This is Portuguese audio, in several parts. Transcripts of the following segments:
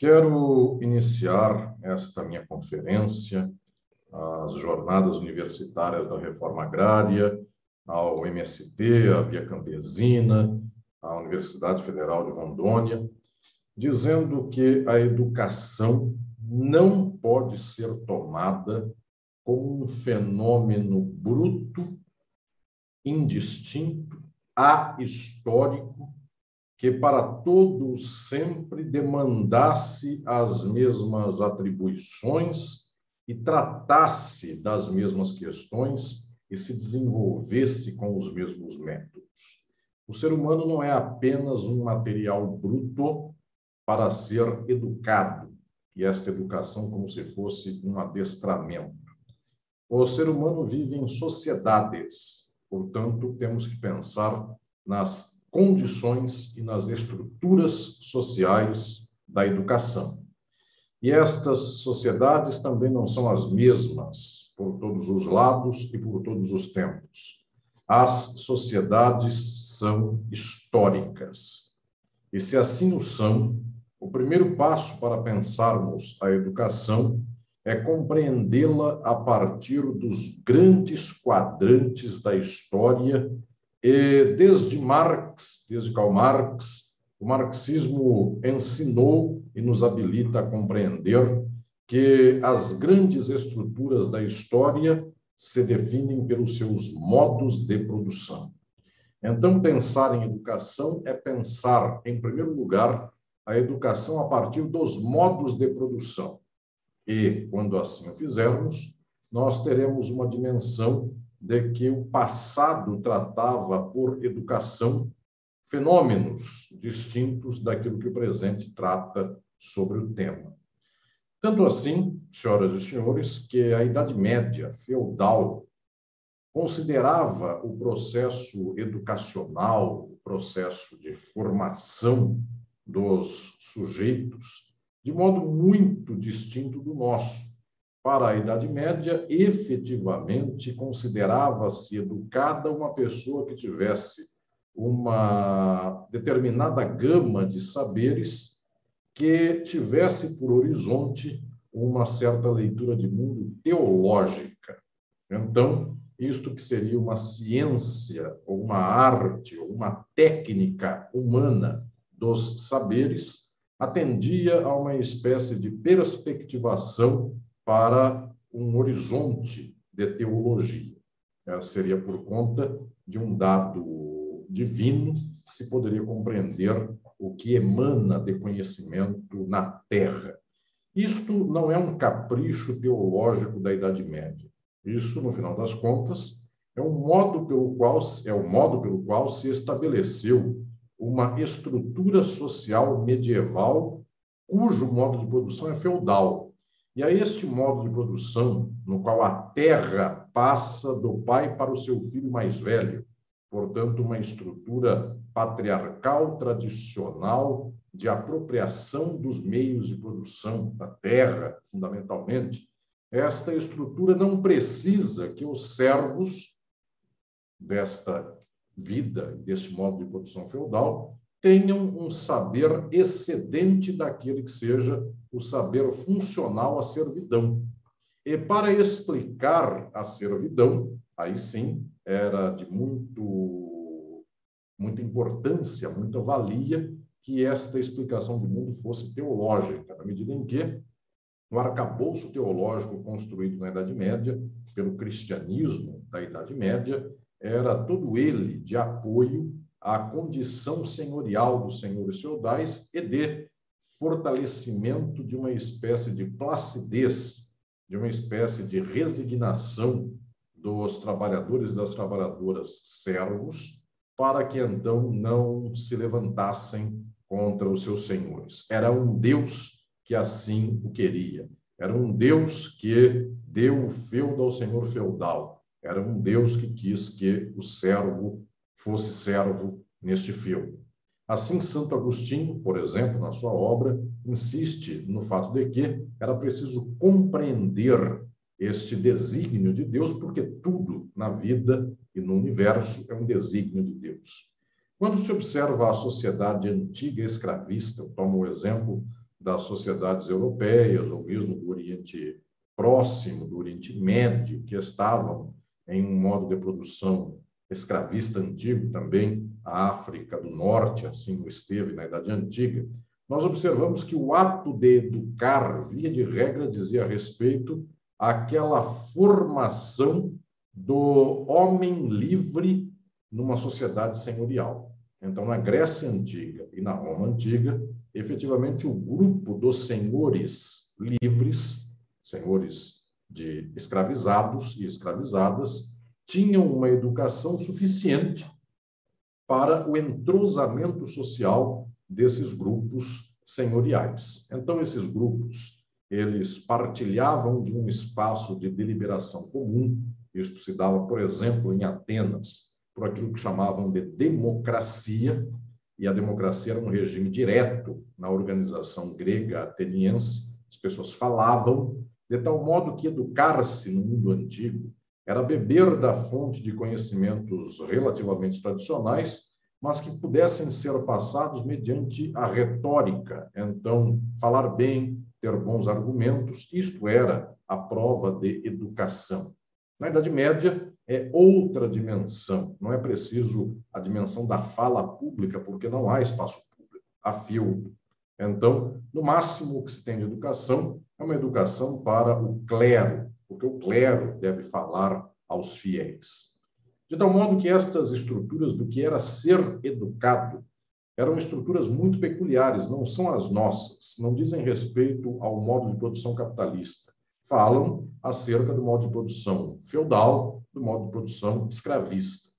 Quero iniciar esta minha conferência, as jornadas universitárias da reforma agrária, ao MST, à Via Campesina, à Universidade Federal de Rondônia, dizendo que a educação não pode ser tomada como um fenômeno bruto, indistinto, ahistórico, que para todos sempre demandasse as mesmas atribuições e tratasse das mesmas questões e se desenvolvesse com os mesmos métodos. O ser humano não é apenas um material bruto para ser educado, e esta educação como se fosse um adestramento. O ser humano vive em sociedades, portanto, temos que pensar nas condições e nas estruturas sociais da educação. E estas sociedades também não são as mesmas por todos os lados e por todos os tempos. As sociedades são históricas. E se assim o são, o primeiro passo para pensarmos a educação é compreendê-la a partir dos grandes quadrantes da história e desde Marx, desde Karl Marx, o marxismo ensinou e nos habilita a compreender que as grandes estruturas da história se definem pelos seus modos de produção. Então, pensar em educação é pensar, em primeiro lugar, a educação a partir dos modos de produção. E, quando assim o fizermos, nós teremos uma dimensão de que o passado tratava por educação fenômenos distintos daquilo que o presente trata sobre o tema. Tanto assim, senhoras e senhores, que a Idade Média feudal considerava o processo educacional, o processo de formação dos sujeitos, de modo muito distinto do nosso para a Idade Média, efetivamente considerava-se educada uma pessoa que tivesse uma determinada gama de saberes que tivesse por horizonte uma certa leitura de mundo teológica. Então, isto que seria uma ciência, ou uma arte, ou uma técnica humana dos saberes, atendia a uma espécie de perspectivação para um horizonte de teologia. É, seria por conta de um dado divino que se poderia compreender o que emana de conhecimento na Terra. Isto não é um capricho teológico da Idade Média. Isso, no final das contas, é um modo pelo qual é o modo pelo qual se estabeleceu uma estrutura social medieval cujo modo de produção é feudal, e a este modo de produção, no qual a terra passa do pai para o seu filho mais velho, portanto, uma estrutura patriarcal tradicional de apropriação dos meios de produção da terra, fundamentalmente, esta estrutura não precisa que os servos desta vida, deste modo de produção feudal, tenham um saber excedente daquele que seja o saber funcional à servidão. E para explicar a servidão, aí sim era de muito, muita importância, muita valia que esta explicação do mundo fosse teológica, na medida em que o arcabouço teológico construído na Idade Média, pelo cristianismo da Idade Média, era todo ele de apoio à condição senhorial dos senhores feudais e de fortalecimento de uma espécie de placidez, de uma espécie de resignação dos trabalhadores e das trabalhadoras servos, para que então não se levantassem contra os seus senhores. Era um Deus que assim o queria. Era um Deus que deu o feudo ao senhor feudal. Era um Deus que quis que o servo fosse servo neste feudo. Assim, Santo Agostinho, por exemplo, na sua obra, insiste no fato de que era preciso compreender este desígnio de Deus, porque tudo na vida e no universo é um desígnio de Deus. Quando se observa a sociedade antiga escravista, eu tomo o exemplo das sociedades europeias, ou mesmo do Oriente Próximo, do Oriente Médio, que estavam em um modo de produção escravista antigo também, a África do Norte, assim o esteve na Idade Antiga, nós observamos que o ato de educar, via de regra, dizia respeito àquela formação do homem livre numa sociedade senhorial. Então, na Grécia Antiga e na Roma Antiga, efetivamente o grupo dos senhores livres, senhores de escravizados e escravizadas, tinham uma educação suficiente para o entrosamento social desses grupos senhoriais. Então, esses grupos, eles partilhavam de um espaço de deliberação comum. Isso se dava, por exemplo, em Atenas, por aquilo que chamavam de democracia, e a democracia era um regime direto na organização grega ateniense. As pessoas falavam, de tal modo que educar-se no mundo antigo era beber da fonte de conhecimentos relativamente tradicionais, mas que pudessem ser passados mediante a retórica. Então, falar bem, ter bons argumentos, isto era a prova de educação. Na Idade Média, é outra dimensão. Não é preciso a dimensão da fala pública, porque não há espaço público, há filtro. Então, no máximo o que se tem de educação é uma educação para o clero, porque o clero deve falar aos fiéis. De tal modo que estas estruturas do que era ser educado eram estruturas muito peculiares, não são as nossas, não dizem respeito ao modo de produção capitalista. Falam acerca do modo de produção feudal, do modo de produção escravista.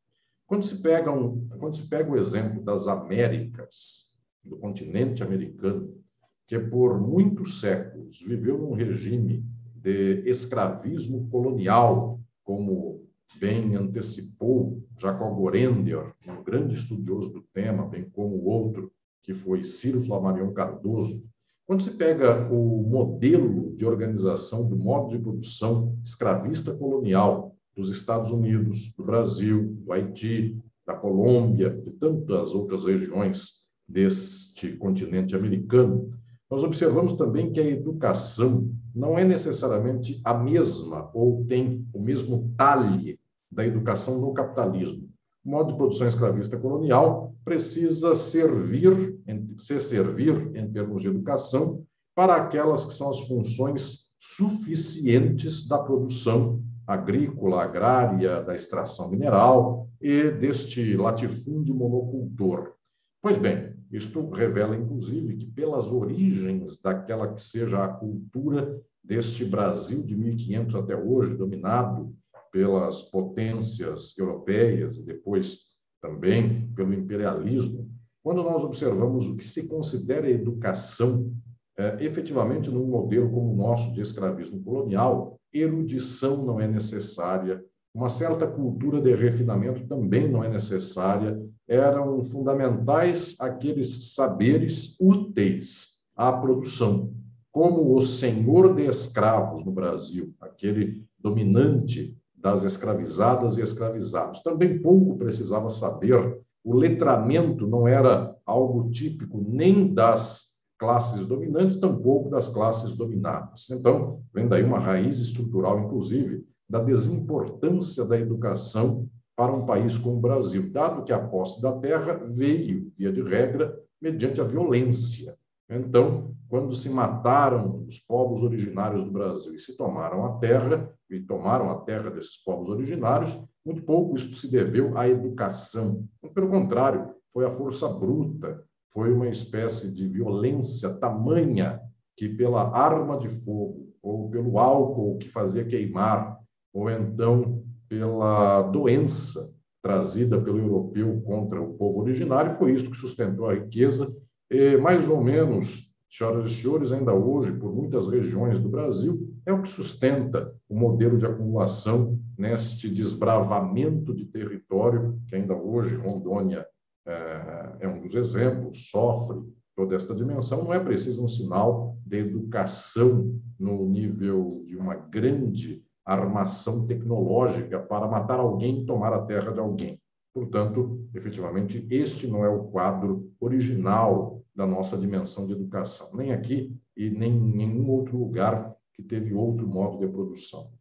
Quando se pega, um, quando se pega o exemplo das Américas, do continente americano, que por muitos séculos viveu num regime de escravismo colonial, como bem antecipou Jacob Gorender, um grande estudioso do tema, bem como o outro, que foi Ciro Flamarion Cardoso. Quando se pega o modelo de organização do modo de produção escravista colonial dos Estados Unidos, do Brasil, do Haiti, da Colômbia, de tantas outras regiões deste continente americano, nós observamos também que a educação não é necessariamente a mesma ou tem o mesmo talhe da educação no capitalismo. O modo de produção escravista colonial precisa servir, se servir em termos de educação, para aquelas que são as funções suficientes da produção agrícola, agrária, da extração mineral e deste latifúndio monocultor. Pois bem, isto revela, inclusive, que pelas origens daquela que seja a cultura deste Brasil de 1500 até hoje, dominado pelas potências europeias e depois também pelo imperialismo, quando nós observamos o que se considera educação, é, efetivamente, num modelo como o nosso de escravismo colonial, erudição não é necessária, uma certa cultura de refinamento também não é necessária, eram fundamentais aqueles saberes úteis à produção, como o senhor de escravos no Brasil, aquele dominante das escravizadas e escravizados. Também pouco precisava saber, o letramento não era algo típico nem das classes dominantes, tampouco das classes dominadas. Então, vem daí uma raiz estrutural, inclusive, da desimportância da educação para um país como o Brasil, dado que a posse da terra veio, via de regra, mediante a violência. Então, quando se mataram os povos originários do Brasil e se tomaram a terra, e tomaram a terra desses povos originários, muito pouco isso se deveu à educação. Pelo contrário, foi a força bruta, foi uma espécie de violência tamanha que, pela arma de fogo ou pelo álcool que fazia queimar, ou então pela doença trazida pelo europeu contra o povo originário, foi isso que sustentou a riqueza. E, mais ou menos, senhoras e senhores, ainda hoje, por muitas regiões do Brasil, é o que sustenta o modelo de acumulação neste desbravamento de território, que ainda hoje Rondônia é, é um dos exemplos, sofre toda esta dimensão. Não é preciso um sinal de educação no nível de uma grande armação tecnológica para matar alguém e tomar a terra de alguém. Portanto, efetivamente, este não é o quadro original da nossa dimensão de educação, nem aqui e nem em nenhum outro lugar que teve outro modo de produção.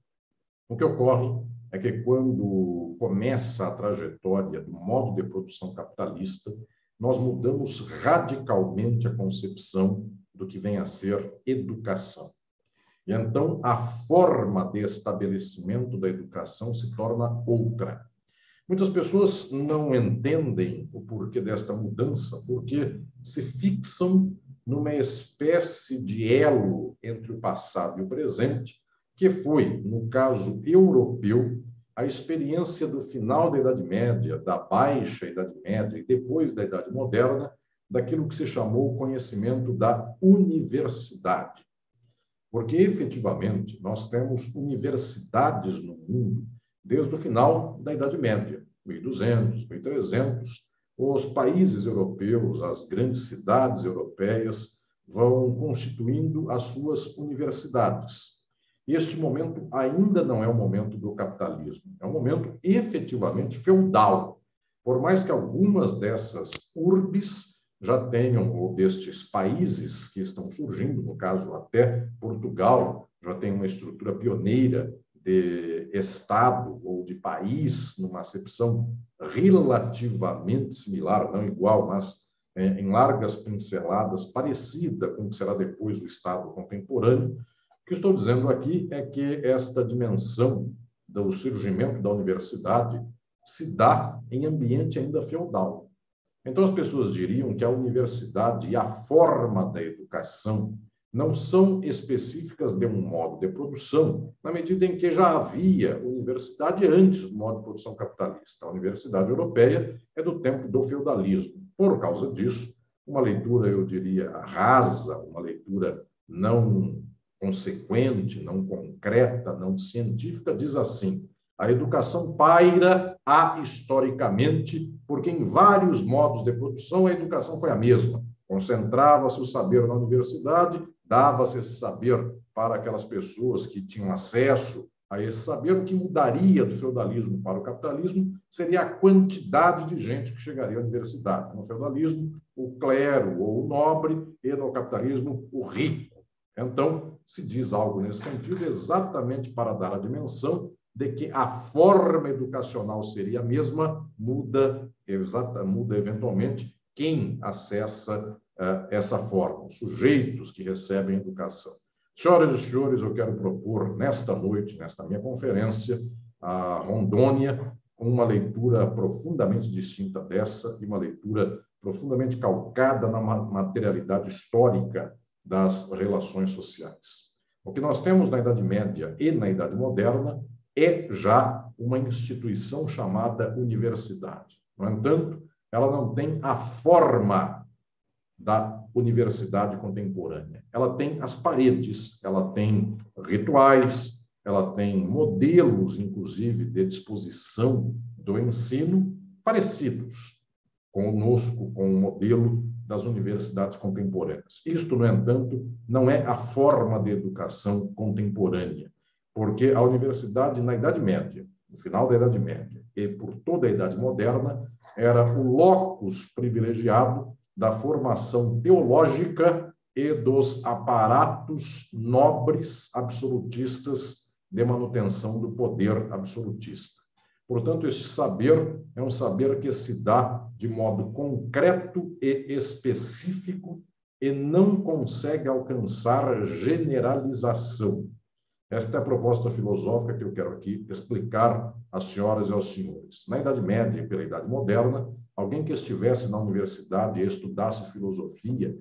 O que ocorre é que quando começa a trajetória do modo de produção capitalista, nós mudamos radicalmente a concepção do que vem a ser educação. Então a forma de estabelecimento da educação se torna outra. Muitas pessoas não entendem o porquê desta mudança, porque se fixam numa espécie de elo entre o passado e o presente, que foi, no caso europeu, a experiência do final da Idade Média, da Baixa Idade Média e depois da Idade Moderna, daquilo que se chamou o conhecimento da universidade. Porque, efetivamente, nós temos universidades no mundo desde o final da Idade Média, 1200, 1300. Os países europeus, as grandes cidades europeias, vão constituindo as suas universidades. Este momento ainda não é o momento do capitalismo, é um momento efetivamente feudal. Por mais que algumas dessas urbes já tenham, ou destes países que estão surgindo, no caso até Portugal, já tem uma estrutura pioneira de Estado ou de país, numa acepção relativamente similar, não igual, mas é, em largas pinceladas, parecida com o que será depois o Estado contemporâneo, que estou dizendo aqui é que esta dimensão do surgimento da universidade se dá em ambiente ainda feudal. Então, as pessoas diriam que a universidade e a forma da educação não são específicas de um modo de produção, na medida em que já havia universidade antes do modo de produção capitalista. A universidade europeia é do tempo do feudalismo. Por causa disso, uma leitura, eu diria, rasa, uma leitura não consequente, não concreta, não científica, diz assim: a educação paira ahistoricamente, porque em vários modos de produção a educação foi a mesma. Concentrava-se o saber na universidade, dava-se esse saber para aquelas pessoas que tinham acesso a esse saber. O que mudaria do feudalismo para o capitalismo seria a quantidade de gente que chegaria à universidade. No feudalismo, o clero ou o nobre, e no capitalismo, o rico. Então, se diz algo nesse sentido, exatamente para dar a dimensão de que a forma educacional seria a mesma, muda, exata, muda eventualmente quem acessa uh, essa forma, os sujeitos que recebem educação. Senhoras e senhores, eu quero propor nesta noite, nesta minha conferência, a Rondônia, uma leitura profundamente distinta dessa e uma leitura profundamente calcada na materialidade histórica das relações sociais. O que nós temos na Idade Média e na Idade Moderna é já uma instituição chamada universidade. No entanto, ela não tem a forma da universidade contemporânea. Ela tem as paredes, ela tem rituais, ela tem modelos, inclusive, de disposição do ensino parecidos conosco, com o modelo das universidades contemporâneas. Isto, no entanto, não é a forma de educação contemporânea, porque a universidade, na Idade Média, no final da Idade Média e por toda a Idade Moderna, era o locus privilegiado da formação teológica e dos aparatos nobres absolutistas de manutenção do poder absolutista. Portanto, este saber é um saber que se dá de modo concreto e específico e não consegue alcançar generalização. Esta é a proposta filosófica que eu quero aqui explicar às senhoras e aos senhores. Na Idade Média e pela Idade Moderna, alguém que estivesse na universidade e estudasse filosofia,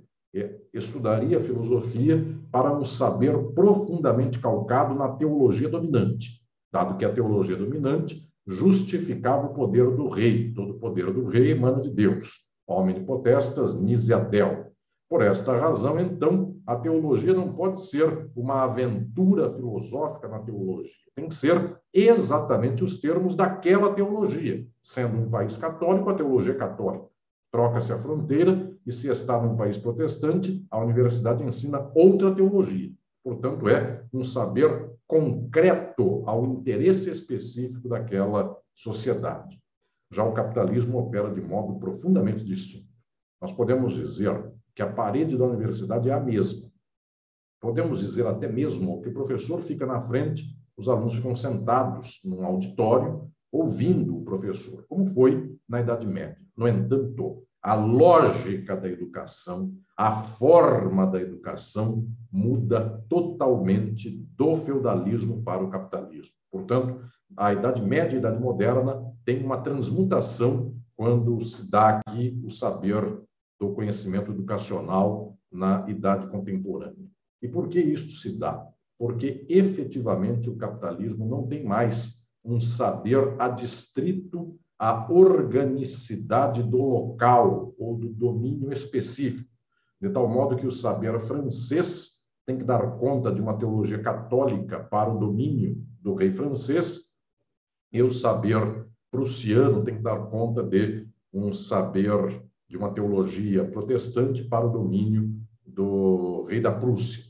estudaria filosofia para um saber profundamente calcado na teologia dominante, dado que a teologia dominante justificava o poder do rei. Todo o poder do rei emana de Deus. Homem potestas, nisiatel. Por esta razão, então, a teologia não pode ser uma aventura filosófica na teologia. Tem que ser exatamente os termos daquela teologia. Sendo um país católico, a teologia é católica. Troca-se a fronteira e, se está num país protestante, a universidade ensina outra teologia. Portanto, é um saber concreto ao interesse específico daquela sociedade. Já o capitalismo opera de modo profundamente distinto. Nós podemos dizer que a parede da universidade é a mesma. Podemos dizer até mesmo que o professor fica na frente, os alunos ficam sentados num auditório, ouvindo o professor, como foi na Idade Média. No entanto, a lógica da educação, a forma da educação muda totalmente do feudalismo para o capitalismo. Portanto, a Idade Média e a Idade Moderna tem uma transmutação quando se dá aqui o saber do conhecimento educacional na idade contemporânea. E por que isso se dá? Porque efetivamente o capitalismo não tem mais um saber adstrito à organicidade do local ou do domínio específico, de tal modo que o saber francês tem que dar conta de uma teologia católica para o domínio do rei francês, e o saber prussiano tem que dar conta de um saber de uma teologia protestante para o domínio do rei da Prússia.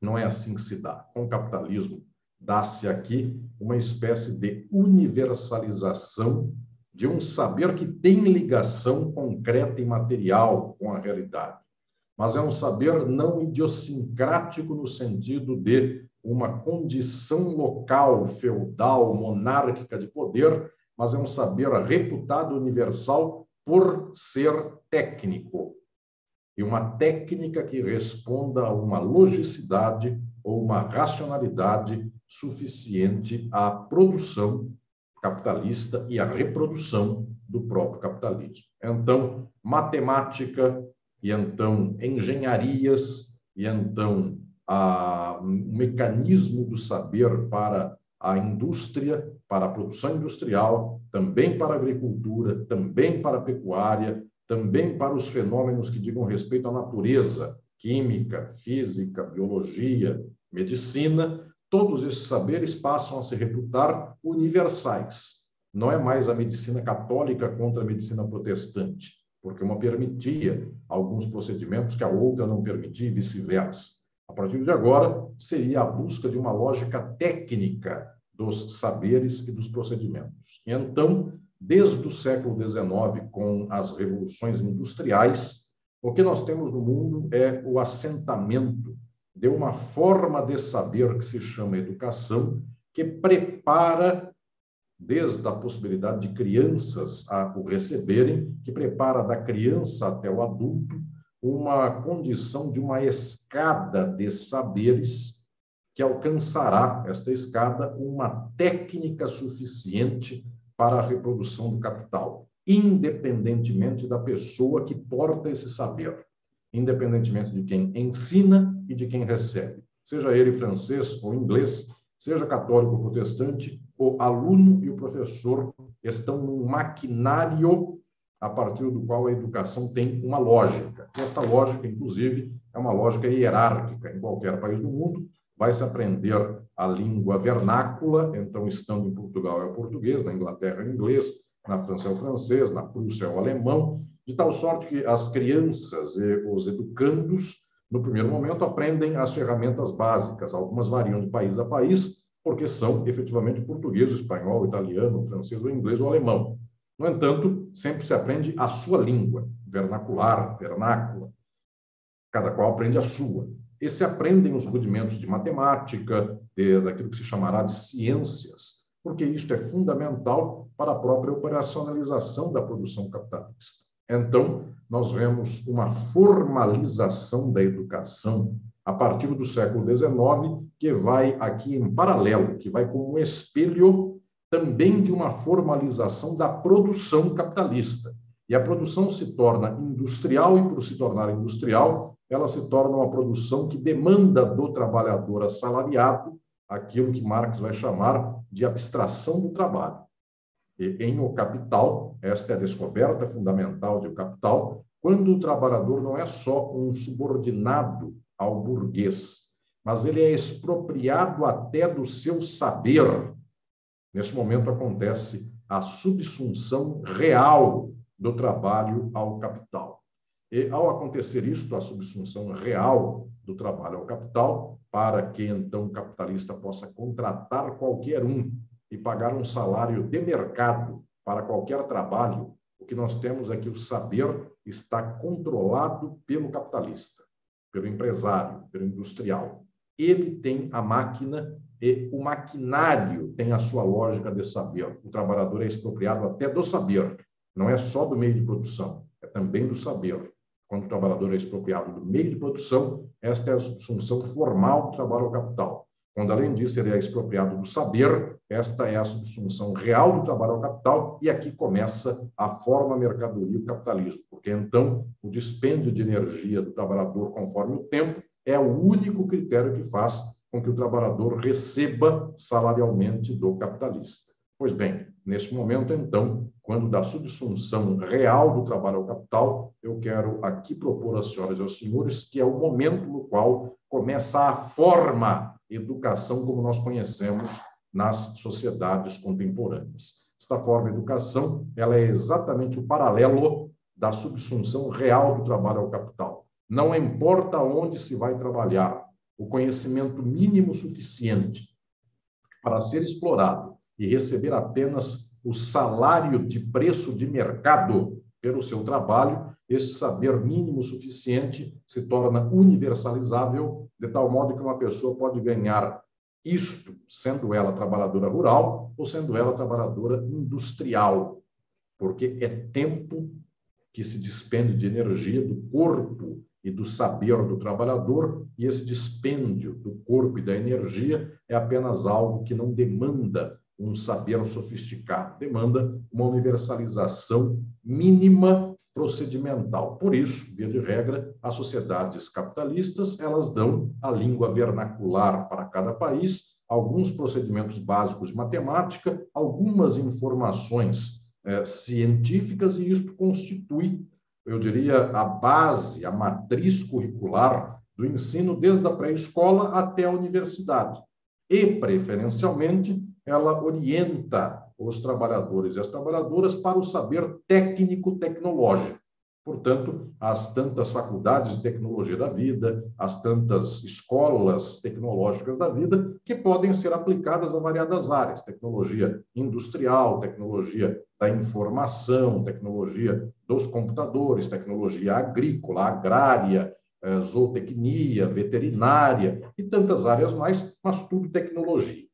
Não é assim que se dá. Com o capitalismo, dá-se aqui uma espécie de universalização de um saber que tem ligação concreta e material com a realidade. Mas é um saber não idiosincrático no sentido de uma condição local, feudal, monárquica de poder, mas é um saber reputado universal por ser técnico. E uma técnica que responda a uma logicidade ou uma racionalidade suficiente à produção capitalista e à reprodução do próprio capitalismo. Então, matemática, e então engenharias, e então a, um mecanismo do saber para a indústria, para a produção industrial, também para a agricultura, também para a pecuária, também para os fenômenos que digam respeito à natureza, química, física, biologia, medicina, todos esses saberes passam a se reputar universais. Não é mais a medicina católica contra a medicina protestante, porque uma permitia alguns procedimentos que a outra não permitia e vice-versa. A partir de agora, seria a busca de uma lógica técnica dos saberes e dos procedimentos. Então, desde o século XIX, com as revoluções industriais, o que nós temos no mundo é o assentamento de uma forma de saber que se chama educação, que prepara, desde a possibilidade de crianças a o receberem, que prepara da criança até o adulto, uma condição de uma escada de saberes que alcançará esta escada uma técnica suficiente para a reprodução do capital, independentemente da pessoa que porta esse saber, independentemente de quem ensina e de quem recebe, seja ele francês ou inglês, seja católico ou protestante, o aluno e o professor estão num maquinário a partir do qual a educação tem uma lógica. Esta lógica, inclusive, é uma lógica hierárquica. Em qualquer país do mundo, vai se aprender a língua vernácula, então, estando em Portugal é o português, na Inglaterra é o inglês, na França é o francês, na Prússia é o alemão, de tal sorte que as crianças e os educandos, no primeiro momento, aprendem as ferramentas básicas, algumas variam de país a país, porque são efetivamente português, espanhol, italiano, francês, ou inglês ou alemão. No entanto, sempre se aprende a sua língua, vernacular, vernácula. Cada qual aprende a sua. E se aprendem os rudimentos de matemática, de, daquilo que se chamará de ciências, porque isto é fundamental para a própria operacionalização da produção capitalista. Então, nós vemos uma formalização da educação a partir do século XIX, que vai aqui em paralelo, que vai como um espelho também de uma formalização da produção capitalista. E a produção se torna industrial, e por se tornar industrial, ela se torna uma produção que demanda do trabalhador assalariado aquilo que Marx vai chamar de abstração do trabalho. E em O Capital, esta é a descoberta fundamental de O Capital, quando o trabalhador não é só um subordinado ao burguês, mas ele é expropriado até do seu saber, Nesse momento acontece a subsunção real do trabalho ao capital. E ao acontecer isto, a subsunção real do trabalho ao capital, para que então o capitalista possa contratar qualquer um e pagar um salário de mercado para qualquer trabalho, O que nós temos é que o saber está controlado pelo capitalista, pelo empresário, pelo industrial. Ele tem a máquina e o maquinário tem a sua lógica de saber. O trabalhador é expropriado até do saber, não é só do meio de produção, é também do saber. Quando o trabalhador é expropriado do meio de produção, esta é a subsunção formal do trabalho ao capital. Quando, além disso, ele é expropriado do saber, esta é a subsunção real do trabalho ao capital, e aqui começa a forma mercadoria do capitalismo, porque então o dispêndio de energia do trabalhador conforme o tempo é o único critério que faz com que o trabalhador receba salarialmente do capitalista. Pois bem, neste momento, então, quando da subsunção real do trabalho ao capital, eu quero aqui propor às senhoras e aos senhores que é o momento no qual começa a forma educação como nós conhecemos nas sociedades contemporâneas. Esta forma educação, ela é exatamente o paralelo da subsunção real do trabalho ao capital. Não importa onde se vai trabalhar, o conhecimento mínimo suficiente para ser explorado e receber apenas o salário de preço de mercado pelo seu trabalho, esse saber mínimo suficiente se torna universalizável, de tal modo que uma pessoa pode ganhar isto, sendo ela trabalhadora rural ou sendo ela trabalhadora industrial, porque é tempo que se despende de energia do corpo e do saber do trabalhador, e esse dispêndio do corpo e da energia é apenas algo que não demanda um saber sofisticado, demanda uma universalização mínima procedimental. Por isso, via de regra, as sociedades capitalistas, elas dão a língua vernacular para cada país, alguns procedimentos básicos de matemática, algumas informações eh, científicas, e isto constitui eu diria, a base, a matriz curricular do ensino desde a pré-escola até a universidade. E, preferencialmente, ela orienta os trabalhadores e as trabalhadoras para o saber técnico-tecnológico. Portanto, as tantas faculdades de tecnologia da vida, as tantas escolas tecnológicas da vida, que podem ser aplicadas a variadas áreas: tecnologia industrial, tecnologia da informação, tecnologia dos computadores, tecnologia agrícola, agrária, eh, zootecnia, veterinária e tantas áreas mais, mas tudo tecnologia.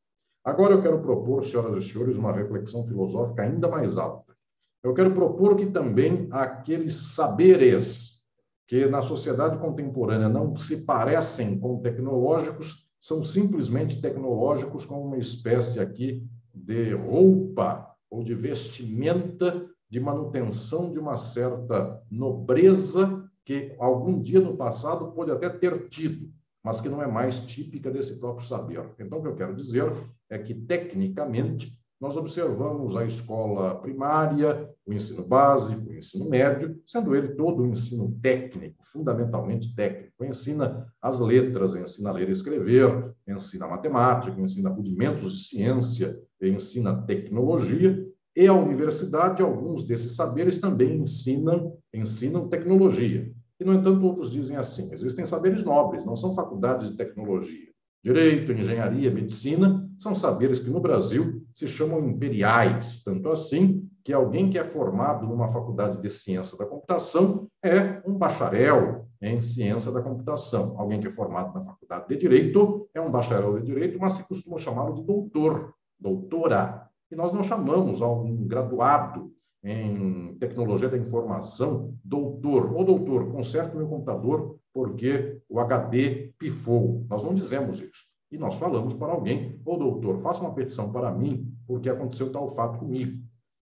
Agora eu quero propor, senhoras e senhores, uma reflexão filosófica ainda mais alta. Eu quero propor que também aqueles saberes que na sociedade contemporânea não se parecem com tecnológicos, são simplesmente tecnológicos como uma espécie aqui de roupa ou de vestimenta de manutenção de uma certa nobreza que algum dia no passado pode até ter tido, mas que não é mais típica desse próprio saber. Então, o que eu quero dizer é que, tecnicamente, nós observamos a escola primária, o ensino básico, o ensino médio, sendo ele todo o ensino técnico, fundamentalmente técnico. Ensina as letras, ensina a ler e escrever, ensina matemática, ensina rudimentos de ciência, ensina tecnologia, e a universidade, alguns desses saberes também ensinam, ensinam tecnologia. E, no entanto, outros dizem assim: existem saberes nobres, não são faculdades de tecnologia. Direito, engenharia, medicina são saberes que no Brasil se chamam imperiais, tanto assim que alguém que é formado numa faculdade de ciência da computação é um bacharel em ciência da computação. Alguém que é formado na faculdade de direito é um bacharel de direito, mas se costuma chamá-lo de doutor, doutora. E nós não chamamos algum graduado em tecnologia da informação doutor. Ô doutor, conserte o meu computador porque o HD pifou. Nós não dizemos isso. E nós falamos para alguém, ô doutor, faça uma petição para mim, porque aconteceu tal fato comigo.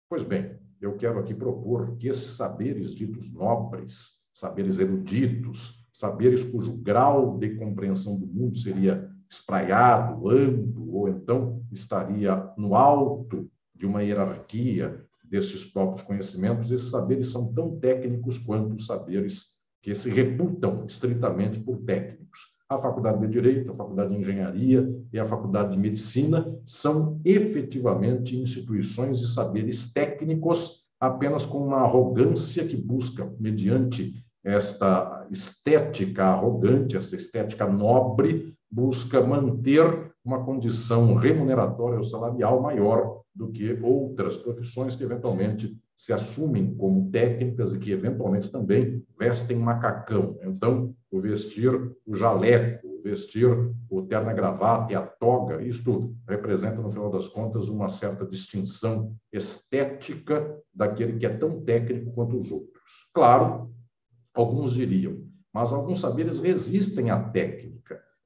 Pois bem, eu quero aqui propor que esses saberes ditos nobres, saberes eruditos, saberes cujo grau de compreensão do mundo seria espraiado, amplo, ou então estaria no alto de uma hierarquia desses próprios conhecimentos, esses saberes são tão técnicos quanto os saberes que se reputam estritamente por técnicos. A Faculdade de Direito, a Faculdade de Engenharia e a Faculdade de Medicina são efetivamente instituições de saberes técnicos, apenas com uma arrogância que busca, mediante esta estética arrogante, esta estética nobre, busca manter uma condição remuneratória ou salarial maior do que outras profissões que eventualmente se assumem como técnicas e que eventualmente também vestem macacão. Então, o vestir o jaleco, o vestir o terno gravata e a toga, isto representa, no final das contas, uma certa distinção estética daquele que é tão técnico quanto os outros. Claro, alguns diriam, mas alguns saberes resistem à técnica.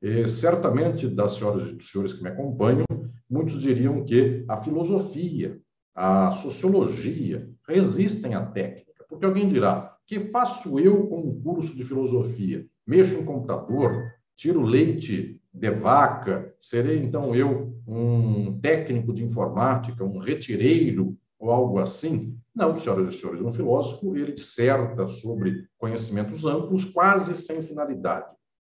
E, certamente, das senhoras e dos senhores que me acompanham, muitos diriam que a filosofia, a sociologia resistem à técnica. Porque alguém dirá: que faço eu com um curso de filosofia? Mexo em computador, tiro leite de vaca, serei então eu um técnico de informática, um retireiro ou algo assim? Não, senhoras e senhores, um filósofo ele disserta sobre conhecimentos amplos, quase sem finalidade.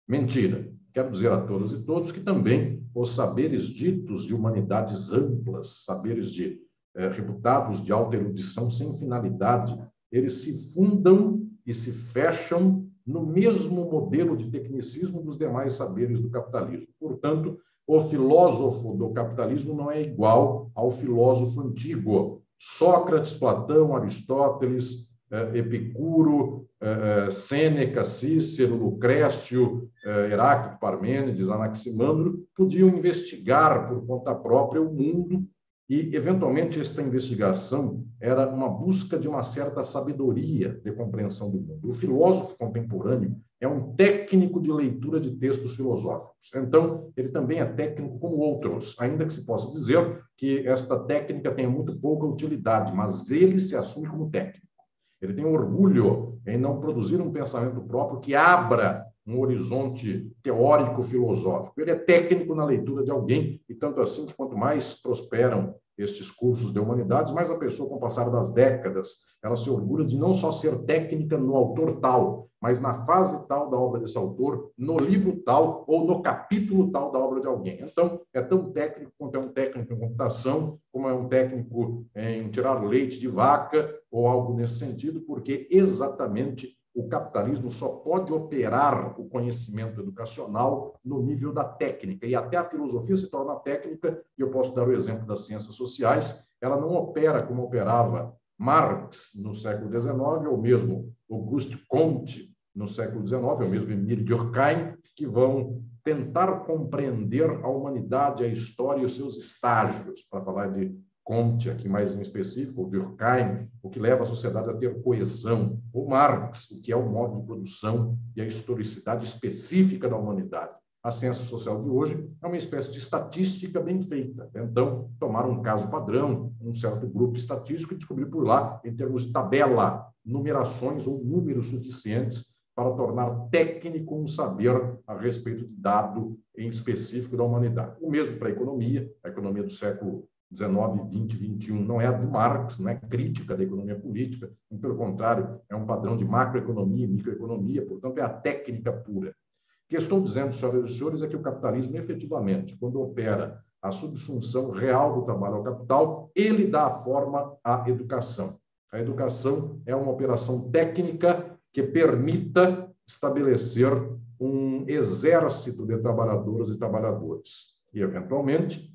Mentira. Quero dizer a todas e todos que também os saberes ditos de humanidades amplas, saberes de eh, reputados de alta erudição sem finalidade, eles se fundam e se fecham no mesmo modelo de tecnicismo dos demais saberes do capitalismo. Portanto, o filósofo do capitalismo não é igual ao filósofo antigo. Sócrates, Platão, Aristóteles, Epicuro, eh, eh, Sêneca, Cícero, Lucrécio, Heráclito, Parmênides, Anaximandro podiam investigar por conta própria o mundo e, eventualmente, esta investigação era uma busca de uma certa sabedoria de compreensão do mundo. O filósofo contemporâneo é um técnico de leitura de textos filosóficos. Então, ele também é técnico como outros, ainda que se possa dizer que esta técnica tenha muito pouca utilidade, mas ele se assume como técnico. Ele tem orgulho em não produzir um pensamento próprio que abra um horizonte teórico filosófico. Ele é técnico na leitura de alguém, e tanto assim que quanto mais prosperam estes cursos de humanidades, mais a pessoa, com o passar das décadas, ela se orgulha de não só ser técnica no autor tal, mas na fase tal da obra desse autor, no livro tal ou no capítulo tal da obra de alguém. Então, é tão técnico quanto é um técnico em computação, como é um técnico em tirar leite de vaca ou algo nesse sentido, porque exatamente o capitalismo só pode operar o conhecimento educacional no nível da técnica. E até a filosofia se torna técnica, e eu posso dar o exemplo das ciências sociais, ela não opera como operava Marx no século XIX, ou mesmo Auguste Comte no século XIX, ou mesmo Emile Durkheim, que vão tentar compreender a humanidade, a história e os seus estágios, para falar de Comte, aqui mais em específico, o Durkheim, o que leva a sociedade a ter coesão, o Marx, o que é o modo de produção e a historicidade específica da humanidade. A ciência social de hoje é uma espécie de estatística bem feita. Então, tomar um caso padrão, um certo grupo estatístico e descobrir por lá, em termos de tabela, numerações ou números suficientes para tornar técnico um saber a respeito de dado em específico da humanidade. O mesmo para a economia, a economia do século 19, 20, 21 não é a do Marx, não é crítica da economia política, pelo contrário, é um padrão de macroeconomia e microeconomia, portanto, é a técnica pura. O que estou dizendo, senhoras e senhores, é que o capitalismo, efetivamente, quando opera a subsunção real do trabalho ao capital, ele dá forma à educação. A educação é uma operação técnica que permita estabelecer um exército de trabalhadoras e trabalhadores. E, eventualmente,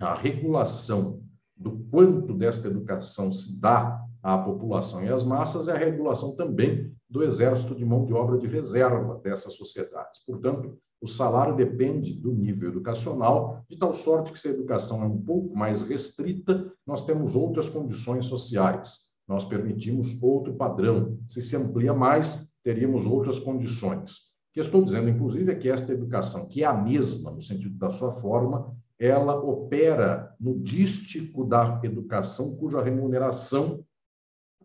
a regulação do quanto desta educação se dá à população e às massas é a regulação também do exército de mão de obra de reserva dessas sociedades. Portanto, o salário depende do nível educacional, de tal sorte que se a educação é um pouco mais restrita, nós temos outras condições sociais, nós permitimos outro padrão. Se se amplia mais, teríamos outras condições. O que estou dizendo, inclusive, é que esta educação, que é a mesma no sentido da sua forma, ela opera no dístico da educação cuja remuneração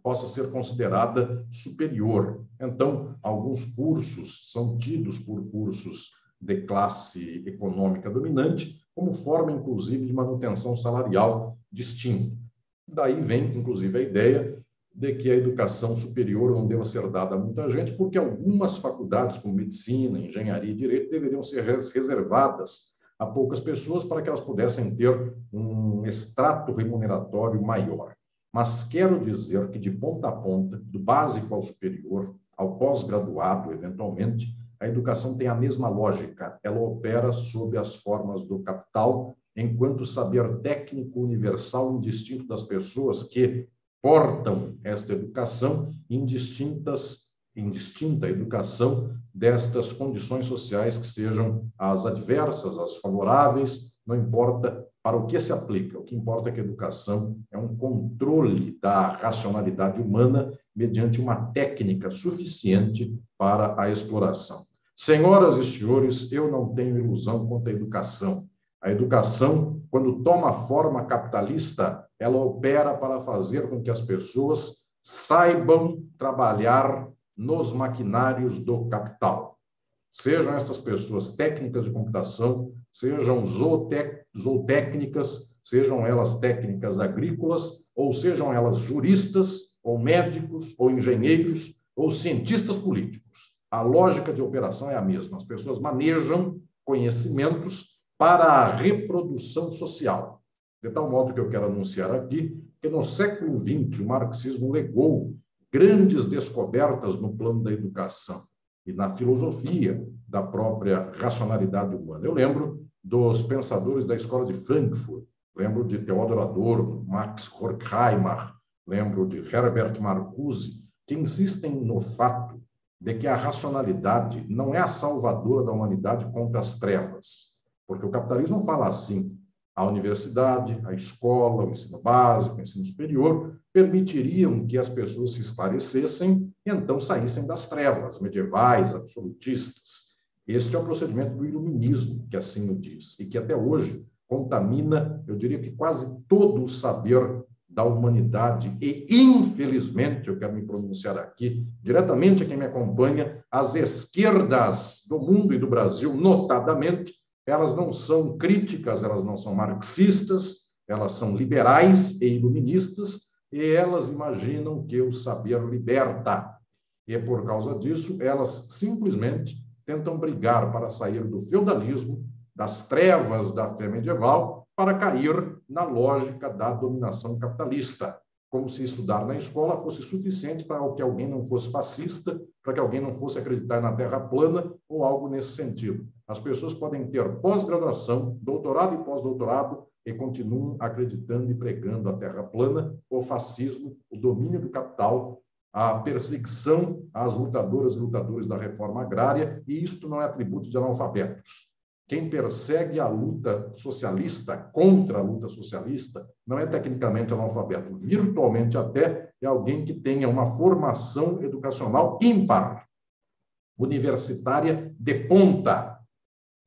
possa ser considerada superior. Então, alguns cursos são tidos por cursos de classe econômica dominante, como forma, inclusive, de manutenção salarial distinta. Daí vem, inclusive, a ideia de que a educação superior não deva ser dada a muita gente, porque algumas faculdades, como medicina, engenharia e direito, deveriam ser reservadas a poucas pessoas para que elas pudessem ter um extrato remuneratório maior. Mas quero dizer que, de ponta a ponta, do básico ao superior, ao pós-graduado, eventualmente, a educação tem a mesma lógica. Ela opera sob as formas do capital, enquanto saber técnico universal indistinto das pessoas que portam esta educação em distintas em distinta educação destas condições sociais que sejam as adversas, as favoráveis, não importa para o que se aplica. O que importa é que a educação é um controle da racionalidade humana mediante uma técnica suficiente para a exploração. Senhoras e senhores, eu não tenho ilusão quanto à educação. A educação, quando toma forma capitalista, ela opera para fazer com que as pessoas saibam trabalhar nos maquinários do capital. Sejam estas pessoas técnicas de computação, sejam zootécnicas, sejam elas técnicas agrícolas, ou sejam elas juristas, ou médicos, ou engenheiros, ou cientistas políticos. A lógica de operação é a mesma. As pessoas manejam conhecimentos para a reprodução social. De tal modo que eu quero anunciar aqui que no século XX o marxismo legou grandes descobertas no plano da educação e na filosofia da própria racionalidade humana. Eu lembro dos pensadores da escola de Frankfurt, lembro de Theodor Adorno, Max Horkheimer, lembro de Herbert Marcuse, que insistem no fato de que a racionalidade não é a salvadora da humanidade contra as trevas, porque o capitalismo fala assim: a universidade, a escola, o ensino básico, o ensino superior permitiriam que as pessoas se esclarecessem e então saíssem das trevas medievais, absolutistas. Este é o procedimento do iluminismo, que assim o diz, e que até hoje contamina, eu diria que quase todo o saber da humanidade e, infelizmente, eu quero me pronunciar aqui, diretamente a quem me acompanha, as esquerdas do mundo e do Brasil, notadamente, elas não são críticas, elas não são marxistas, elas são liberais e iluministas, e elas imaginam que o saber liberta. E por causa disso, elas simplesmente tentam brigar para sair do feudalismo, das trevas da fé medieval, para cair na lógica da dominação capitalista como se estudar na escola fosse suficiente para que alguém não fosse fascista, para que alguém não fosse acreditar na Terra plana ou algo nesse sentido. As pessoas podem ter pós-graduação, doutorado e pós-doutorado e continuam acreditando e pregando a Terra plana, o fascismo, o domínio do capital, a perseguição às lutadoras e lutadores da reforma agrária, e isto não é atributo de analfabetos. Quem persegue a luta socialista, contra a luta socialista, não é tecnicamente analfabeto, virtualmente até é alguém que tenha uma formação educacional ímpar, universitária de ponta,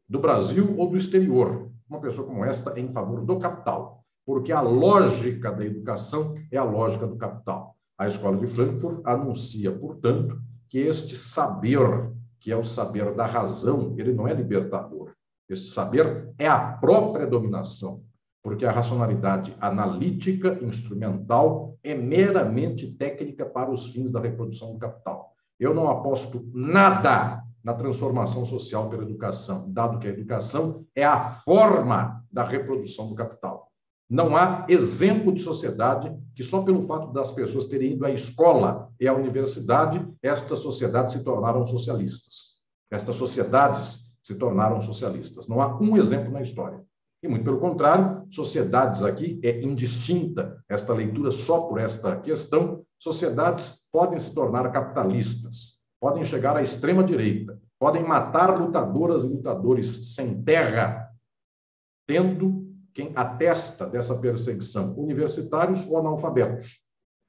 do Brasil ou do exterior. Uma pessoa como esta é em favor do capital, porque a lógica da educação é a lógica do capital. A Escola de Frankfurt anuncia, portanto, que este saber, que é o saber da razão, ele não é libertador este saber é a própria dominação, porque a racionalidade analítica, instrumental, é meramente técnica para os fins da reprodução do capital. Eu não aposto nada na transformação social pela educação, dado que a educação é a forma da reprodução do capital. Não há exemplo de sociedade que só pelo fato das pessoas terem ido à escola e à universidade, estas sociedades se tornaram socialistas. Estas sociedades se tornaram socialistas. Não há um exemplo na história. E, muito pelo contrário, sociedades aqui é indistinta esta leitura só por esta questão. Sociedades podem se tornar capitalistas, podem chegar à extrema-direita, podem matar lutadoras e lutadores sem terra, tendo quem atesta dessa perseguição, universitários ou analfabetos.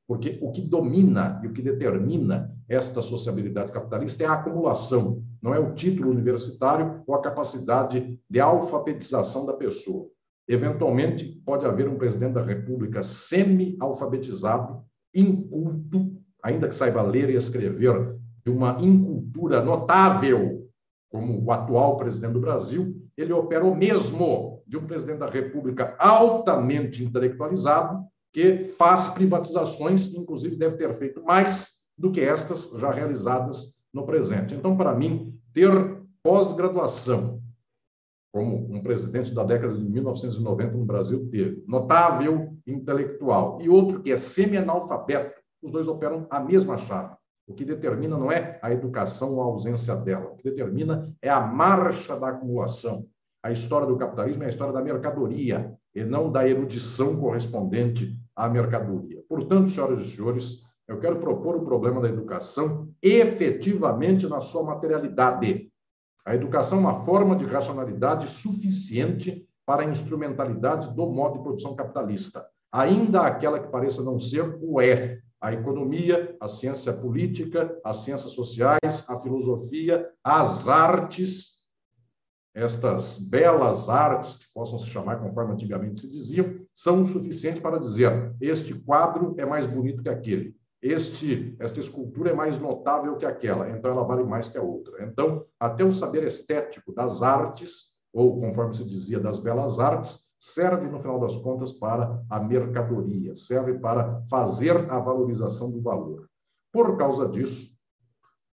Porque o que domina e o que determina esta sociabilidade capitalista é a acumulação, não é o título universitário ou a capacidade de alfabetização da pessoa. Eventualmente, pode haver um presidente da República semi-alfabetizado, inculto, ainda que saiba ler e escrever, uma incultura notável, como o atual presidente do Brasil, ele opera o mesmo de um presidente da República altamente intelectualizado, que faz privatizações, inclusive deve ter feito mais do que estas já realizadas no presente. Então, para mim, ter pós-graduação, como um presidente da década de 1990 no Brasil teve, notável intelectual, e outro que é semi-analfabeto, os dois operam a mesma chave. O que determina não é a educação ou a ausência dela. O que determina é a marcha da acumulação. A história do capitalismo é a história da mercadoria e não da erudição correspondente à mercadoria. Portanto, senhoras e senhores, eu quero propor o problema da educação efetivamente na sua materialidade. A educação é uma forma de racionalidade suficiente para a instrumentalidade do modo de produção capitalista, ainda aquela que pareça não ser o é. A economia, a ciência política, as ciências sociais, a filosofia, as artes, estas belas artes, que possam se chamar conforme antigamente se diziam, são o suficiente para dizer: este quadro é mais bonito que aquele, este, esta escultura é mais notável que aquela, então ela vale mais que a outra. Então, até o saber estético das artes ou conforme se dizia, das belas artes, serve, no final das contas, para a mercadoria, serve para fazer a valorização do valor. Por causa disso,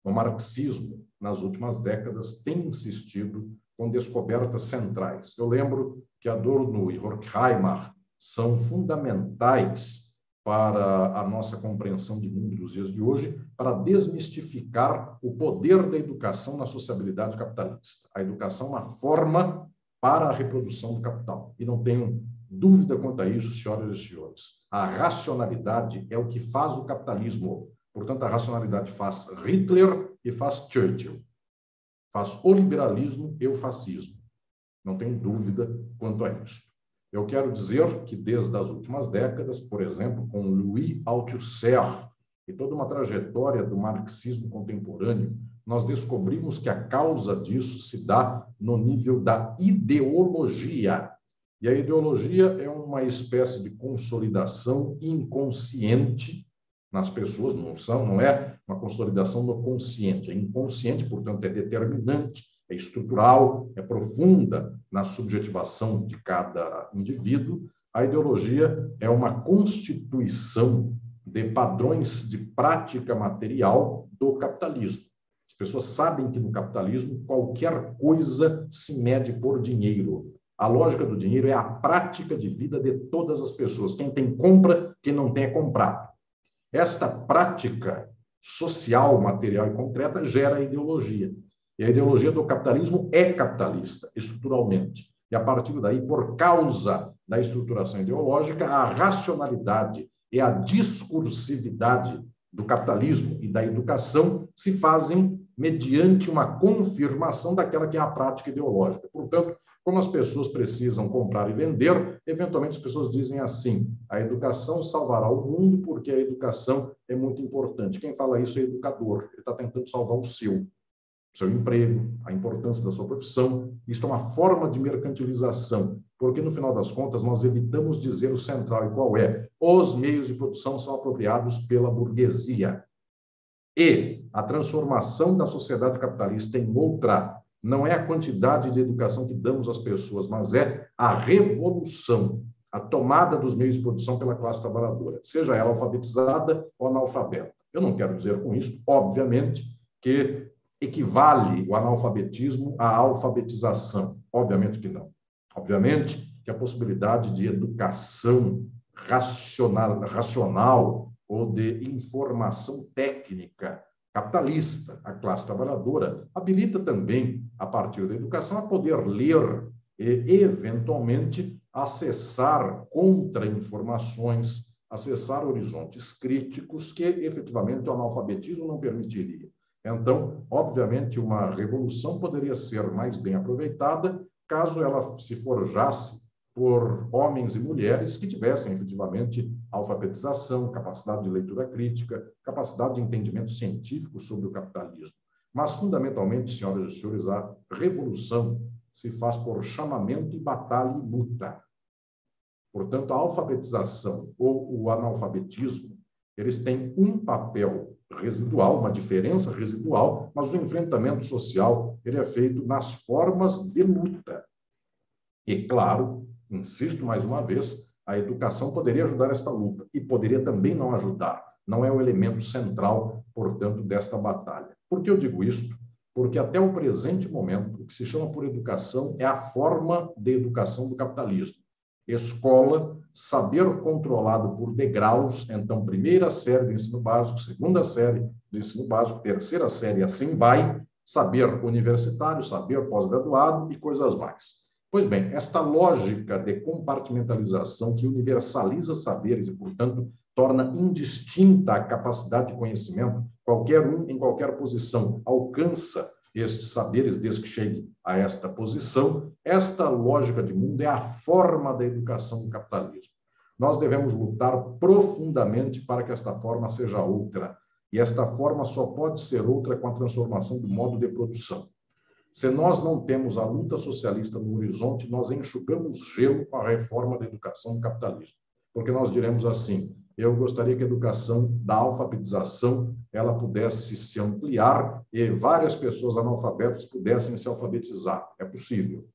o marxismo, nas últimas décadas, tem insistido com descobertas centrais. Eu lembro que Adorno e Horkheimer são fundamentais para a nossa compreensão de mundo dos dias de hoje, para desmistificar o poder da educação na sociabilidade capitalista. A educação é uma forma para a reprodução do capital. E não tenho dúvida quanto a isso, senhoras e senhores. A racionalidade é o que faz o capitalismo. Portanto, a racionalidade faz Hitler e faz Churchill. Faz o liberalismo e o fascismo. Não tenho dúvida quanto a isso. Eu quero dizer que desde as últimas décadas, por exemplo, com Louis Althusser e toda uma trajetória do marxismo contemporâneo, nós descobrimos que a causa disso se dá no nível da ideologia. E a ideologia é uma espécie de consolidação inconsciente nas pessoas, não são, não é uma consolidação no consciente, é inconsciente, portanto é determinante é estrutural, é profunda na subjetivação de cada indivíduo. A ideologia é uma constituição de padrões de prática material do capitalismo. As pessoas sabem que no capitalismo qualquer coisa se mede por dinheiro. A lógica do dinheiro é a prática de vida de todas as pessoas. Quem tem compra, quem não tem é comprado. Esta prática social, material e concreta gera ideologia. E a ideologia do capitalismo é capitalista, estruturalmente. E a partir daí, por causa da estruturação ideológica, a racionalidade e a discursividade do capitalismo e da educação se fazem mediante uma confirmação daquela que é a prática ideológica. Portanto, como as pessoas precisam comprar e vender, eventualmente as pessoas dizem assim: a educação salvará o mundo porque a educação é muito importante. Quem fala isso é educador, ele está tentando salvar o seu seu emprego, a importância da sua profissão. Isto é uma forma de mercantilização, porque no final das contas nós evitamos dizer o central e qual é. Os meios de produção são apropriados pela burguesia. E a transformação da sociedade capitalista em outra não é a quantidade de educação que damos às pessoas, mas é a revolução, a tomada dos meios de produção pela classe trabalhadora, seja ela alfabetizada ou analfabeta. Eu não quero dizer com isso, obviamente, que equivale o analfabetismo à alfabetização? Obviamente que não. Obviamente que a possibilidade de educação racional, racional ou de informação técnica capitalista, a classe trabalhadora, habilita também, a partir da educação, a poder ler e, eventualmente, acessar contra-informações, acessar horizontes críticos que, efetivamente, o analfabetismo não permitiria. Então, obviamente, uma revolução poderia ser mais bem aproveitada caso ela se forjasse por homens e mulheres que tivessem efetivamente alfabetização, capacidade de leitura crítica, capacidade de entendimento científico sobre o capitalismo. Mas, fundamentalmente, senhoras e senhores, a revolução se faz por chamamento e batalha e luta. Portanto, a alfabetização ou o analfabetismo, eles têm um papel residual, uma diferença residual, mas o enfrentamento social ele é feito nas formas de luta. E, claro, insisto mais uma vez, a educação poderia ajudar esta luta e poderia também não ajudar. Não é o elemento central, portanto, desta batalha. Por que eu digo isto? Porque até o presente momento, o que se chama por educação é a forma de educação do capitalismo. Escola, saber controlado por degraus, então, primeira série do ensino básico, segunda série do ensino básico, terceira série, assim vai, saber universitário, saber pós-graduado e coisas mais. Pois bem, esta lógica de compartimentalização que universaliza saberes e, portanto, torna indistinta a capacidade de conhecimento, qualquer um, em qualquer posição, alcança estes saberes desde que chegue a esta posição. Esta lógica de mundo é a forma da educação do capitalismo. Nós devemos lutar profundamente para que esta forma seja outra. E esta forma só pode ser outra com a transformação do modo de produção. Se nós não temos a luta socialista no horizonte, nós enxugamos gelo com a reforma da educação do capitalismo. Porque nós diremos assim: eu gostaria que a educação da alfabetização ela pudesse se ampliar e várias pessoas analfabetas pudessem se alfabetizar. É possível.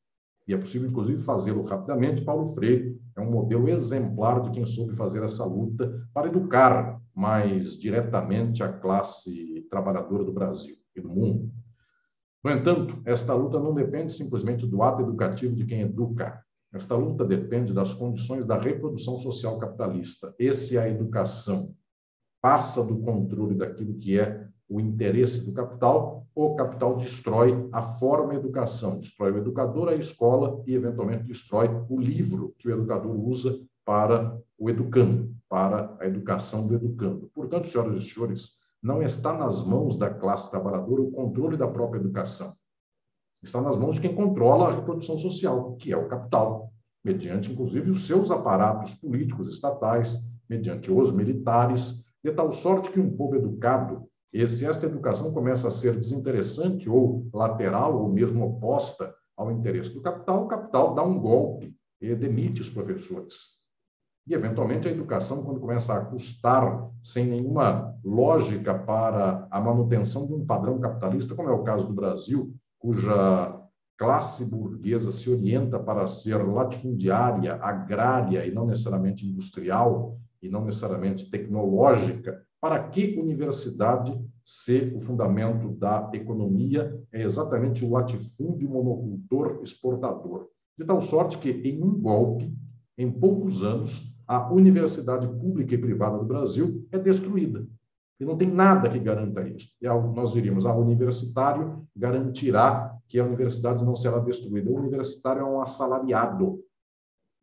E é possível, inclusive, fazê-lo rapidamente. Paulo Freire é um modelo exemplar de quem soube fazer essa luta para educar mais diretamente a classe trabalhadora do Brasil e do mundo. No entanto, esta luta não depende simplesmente do ato educativo de quem educa. Esta luta depende das condições da reprodução social capitalista. Esse é a educação. Passa do controle daquilo que é o interesse do capital, o capital destrói a forma educação, destrói o educador, a escola e, eventualmente, destrói o livro que o educador usa para o educando, para a educação do educando. Portanto, senhoras e senhores, não está nas mãos da classe trabalhadora o controle da própria educação está nas mãos de quem controla a reprodução social, que é o capital, mediante, inclusive, os seus aparatos políticos estatais, mediante os militares, de tal sorte que um povo educado, e se esta educação começa a ser desinteressante ou lateral ou mesmo oposta ao interesse do capital, o capital dá um golpe e demite os professores. E, eventualmente, a educação, quando começa a custar sem nenhuma lógica para a manutenção de um padrão capitalista, como é o caso do Brasil, cuja classe burguesa se orienta para ser latifundiária, agrária e não necessariamente industrial e não necessariamente tecnológica, para que universidade ser o fundamento da economia é exatamente o latifúndio monocultor exportador. De tal sorte que, em um golpe, em poucos anos, a universidade pública e privada do Brasil é destruída. E não tem nada que garanta isso. E nós diríamos, a universitário garantirá que a universidade não será destruída. O universitário é um assalariado.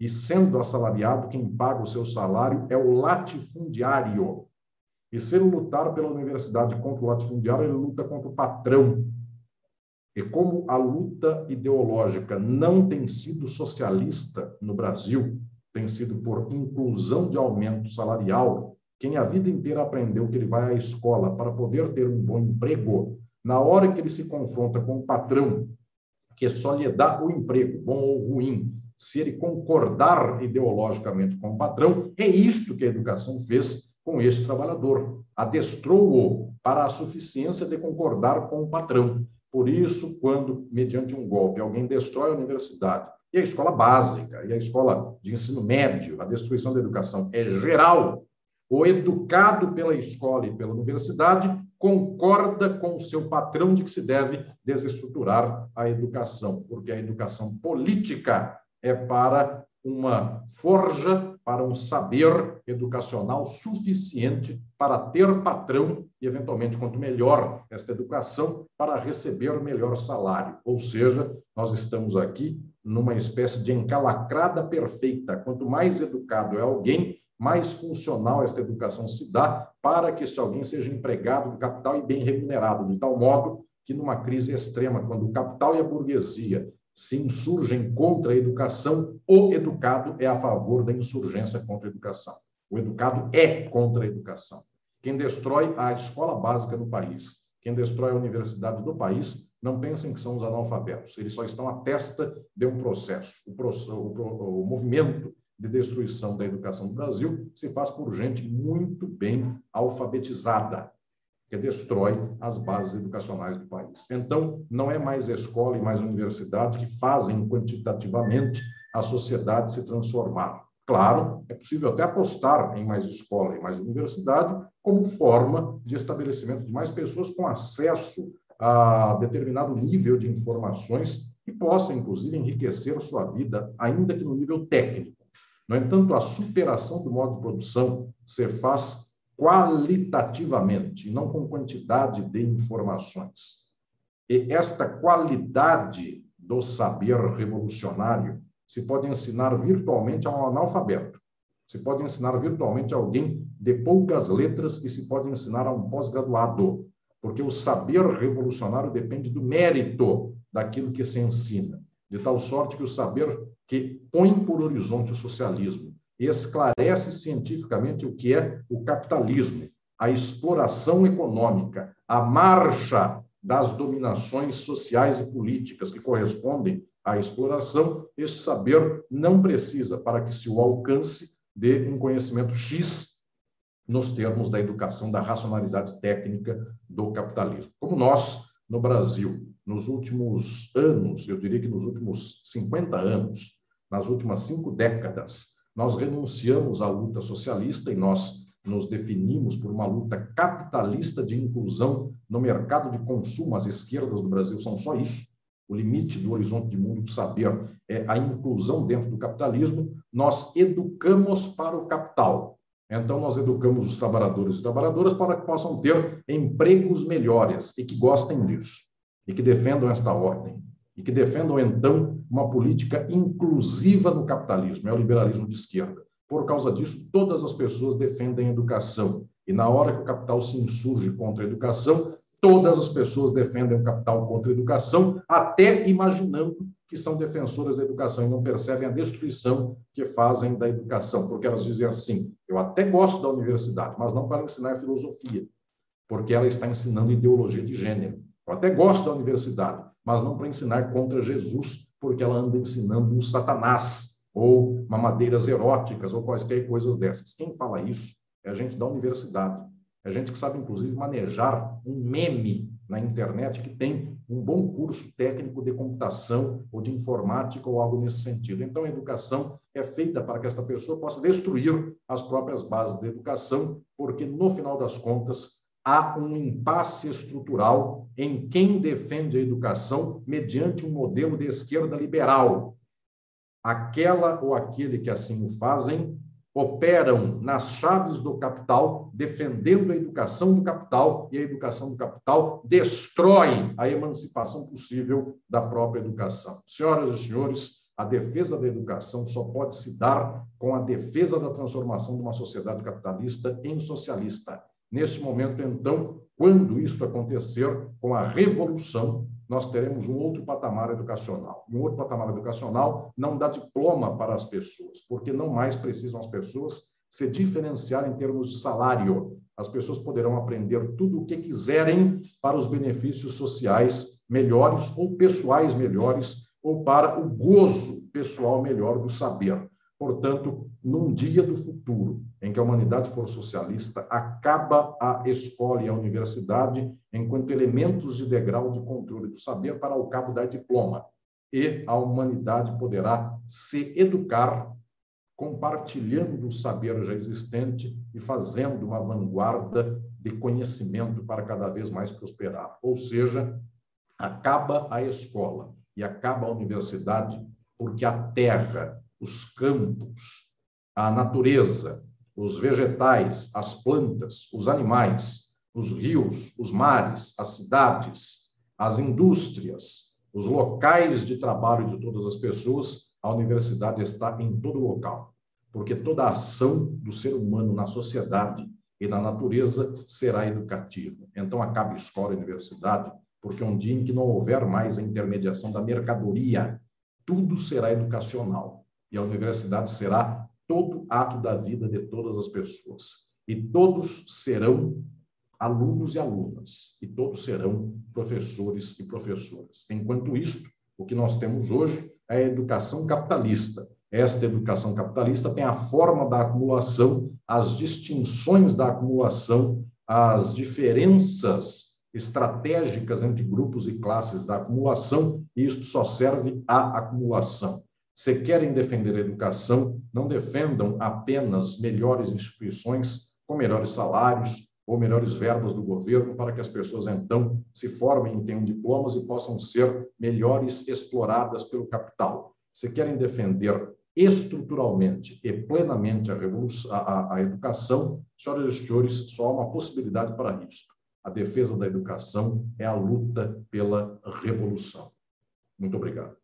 E sendo assalariado, quem paga o seu salário é o latifundiário. E se ele lutar pela universidade contra o latifundiário, ele luta contra o patrão. E como a luta ideológica não tem sido socialista no Brasil, tem sido por inclusão de aumento salarial, quem a vida inteira aprendeu que ele vai à escola para poder ter um bom emprego, na hora que ele se confronta com o patrão, que só lhe dá o emprego, bom ou ruim, se ele concordar ideologicamente com o patrão, é isto que a educação fez com este trabalhador. Adestrou-o para a suficiência de concordar com o patrão. Por isso, quando, mediante um golpe, alguém destrói a universidade, e a escola básica, e a escola de ensino médio, a destruição da educação é geral, o educado pela escola e pela universidade concorda com o seu patrão de que se deve desestruturar a educação, porque a educação política é para uma forja, para um saber educacional suficiente para ter patrão e, eventualmente, quanto melhor esta educação, para receber melhor salário. Ou seja, nós estamos aqui numa espécie de encalacrada perfeita. Quanto mais educado é alguém, mais funcional esta educação se dá para que este alguém seja empregado do capital e bem remunerado, de tal modo que numa crise extrema, quando o capital e a burguesia se insurgem contra a educação, o educado é a favor da insurgência contra a educação. O educado é contra a educação. Quem destrói a escola básica no país, quem destrói a universidade do país, não pensem que são os analfabetos. Eles só estão à testa de um processo. O, processo, o, o movimento de destruição da educação do Brasil se faz por gente muito bem alfabetizada, que destrói as bases educacionais do país. Então, não é mais escola e mais universidade que fazem quantitativamente a sociedade se transformar. Claro, é possível até apostar em mais escola e mais universidade como forma de estabelecimento de mais pessoas com acesso a determinado nível de informações que possa, inclusive, enriquecer sua vida, ainda que no nível técnico No entanto, a superação do modo de produção se faz qualitativamente, não com quantidade de informações. E esta qualidade do saber revolucionário se pode ensinar virtualmente a um analfabeto, se pode ensinar virtualmente a alguém de poucas letras e se pode ensinar a um pós-graduado, porque o saber revolucionário depende do mérito daquilo que se ensina, de tal sorte que o saber que põe por horizonte o socialismo. Esclarece cientificamente o que é o capitalismo, a exploração econômica, a marcha das dominações sociais e políticas que correspondem à exploração, esse saber não precisa, para que se o alcance, de um conhecimento X nos termos da educação da racionalidade técnica do capitalismo. Como nós, no Brasil, nos últimos anos, eu diria que nos últimos 50 anos, nas últimas cinco décadas, nós renunciamos à luta socialista e nós nos definimos por uma luta capitalista de inclusão no mercado de consumo. As esquerdas do Brasil são só isso. O limite do horizonte de mundo do saber é a inclusão dentro do capitalismo. Nós educamos para o capital. Então, nós educamos os trabalhadores e trabalhadoras para que possam ter empregos melhores e que gostem disso, e que defendam esta ordem, e que defendam, então, uma política inclusiva no capitalismo, é o liberalismo de esquerda. Por causa disso, todas as pessoas defendem a educação. E na hora que o capital se insurge contra a educação, todas as pessoas defendem o capital contra a educação, até imaginando que são defensoras da educação e não percebem a destruição que fazem da educação, porque elas dizem assim: eu até gosto da universidade, mas não para ensinar filosofia, porque ela está ensinando ideologia de gênero. Eu até gosto da universidade, mas não para ensinar contra Jesus, porque ela anda ensinando um Satanás, ou mamadeiras eróticas, ou quaisquer coisas dessas. Quem fala isso é a gente da universidade. É gente que sabe, inclusive, manejar um meme na internet que tem um bom curso técnico de computação ou de informática ou algo nesse sentido. Então, a educação é feita para que esta pessoa possa destruir as próprias bases da educação, porque, no final das contas, há um impasse estrutural em quem defende a educação mediante um modelo de esquerda liberal. Aquela ou aquele que assim o fazem operam nas chaves do capital, defendendo a educação do capital, e a educação do capital destrói a emancipação possível da própria educação. Senhoras e senhores, a defesa da educação só pode se dar com a defesa da transformação de uma sociedade capitalista em socialista. Neste momento, então, quando isso acontecer, com a revolução, nós teremos um outro patamar educacional. Um outro patamar educacional não dá diploma para as pessoas, porque não mais precisam as pessoas se diferenciar em termos de salário. As pessoas poderão aprender tudo o que quiserem para os benefícios sociais melhores ou pessoais melhores, ou para o gozo pessoal melhor do saber. Portanto, num dia do futuro, em que a humanidade for socialista, acaba a escola e a universidade enquanto elementos de degrau de controle do saber para o cabo dar diploma. E a humanidade poderá se educar compartilhando o saber já existente e fazendo uma vanguarda de conhecimento para cada vez mais prosperar. Ou seja, acaba a escola e acaba a universidade porque a terra os campos, a natureza, os vegetais, as plantas, os animais, os rios, os mares, as cidades, as indústrias, os locais de trabalho de todas as pessoas, a universidade está em todo local, porque toda a ação do ser humano na sociedade e na natureza será educativa. Então, acabe escola e universidade, porque um dia em que não houver mais a intermediação da mercadoria, tudo será educacional e a universidade será todo ato da vida de todas as pessoas. E todos serão alunos e alunas, e todos serão professores e professoras. Enquanto isso, o que nós temos hoje é a educação capitalista. Esta educação capitalista tem a forma da acumulação, as distinções da acumulação, as diferenças estratégicas entre grupos e classes da acumulação, e isto só serve à acumulação. Se querem defender a educação, não defendam apenas melhores instituições com melhores salários ou melhores verbas do governo para que as pessoas então se formem, tenham diplomas e possam ser melhores exploradas pelo capital. Se querem defender estruturalmente e plenamente a, a, a educação, senhoras e senhores, só há uma possibilidade para isso. A defesa da educação é a luta pela revolução. Muito obrigado.